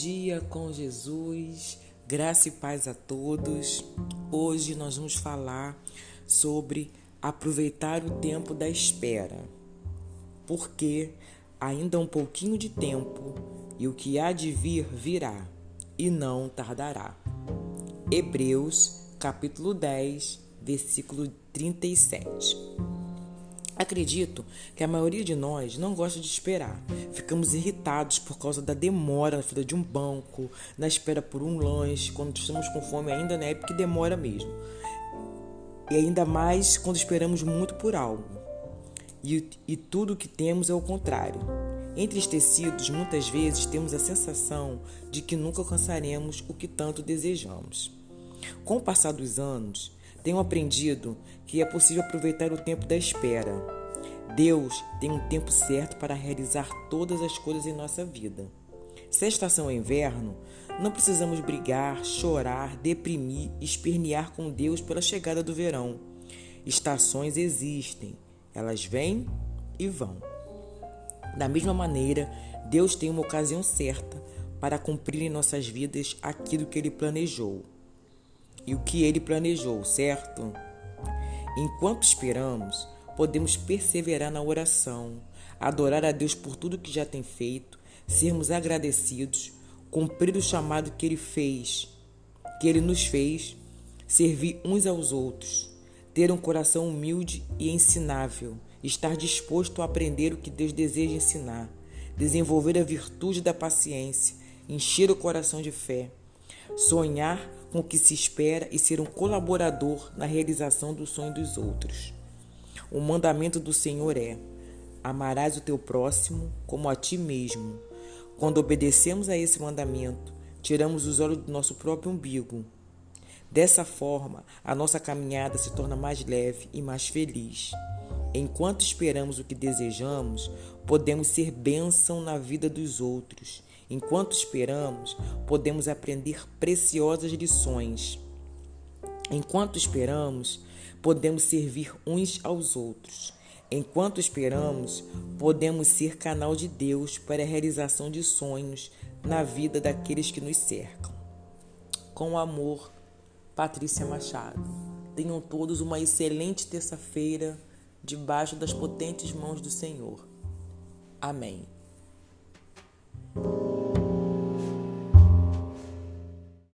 dia com Jesus, graça e paz a todos. Hoje nós vamos falar sobre aproveitar o tempo da espera, porque ainda um pouquinho de tempo e o que há de vir virá e não tardará. Hebreus, capítulo 10, versículo 37. Acredito que a maioria de nós não gosta de esperar. Ficamos irritados por causa da demora na fila de um banco, na espera por um lanche, quando estamos com fome ainda na época que demora mesmo. E ainda mais quando esperamos muito por algo. E, e tudo que temos é o contrário. Entristecidos, muitas vezes temos a sensação de que nunca alcançaremos o que tanto desejamos. Com o passar dos anos, tenho aprendido que é possível aproveitar o tempo da espera. Deus tem um tempo certo para realizar todas as coisas em nossa vida. Se a estação é inverno, não precisamos brigar, chorar, deprimir, espernear com Deus pela chegada do verão. Estações existem, elas vêm e vão. Da mesma maneira, Deus tem uma ocasião certa para cumprir em nossas vidas aquilo que Ele planejou e o que ele planejou, certo? Enquanto esperamos, podemos perseverar na oração, adorar a Deus por tudo que já tem feito, sermos agradecidos, cumprir o chamado que ele fez, que ele nos fez, servir uns aos outros, ter um coração humilde e ensinável, estar disposto a aprender o que Deus deseja ensinar, desenvolver a virtude da paciência, encher o coração de fé, sonhar com o que se espera e ser um colaborador na realização do sonho dos outros. O mandamento do Senhor é: amarás o teu próximo como a ti mesmo. Quando obedecemos a esse mandamento, tiramos os olhos do nosso próprio umbigo. Dessa forma, a nossa caminhada se torna mais leve e mais feliz. Enquanto esperamos o que desejamos, podemos ser bênção na vida dos outros Enquanto esperamos, podemos aprender preciosas lições. Enquanto esperamos, podemos servir uns aos outros. Enquanto esperamos, podemos ser canal de Deus para a realização de sonhos na vida daqueles que nos cercam. Com amor, Patrícia Machado. Tenham todos uma excelente terça-feira debaixo das potentes mãos do Senhor. Amém.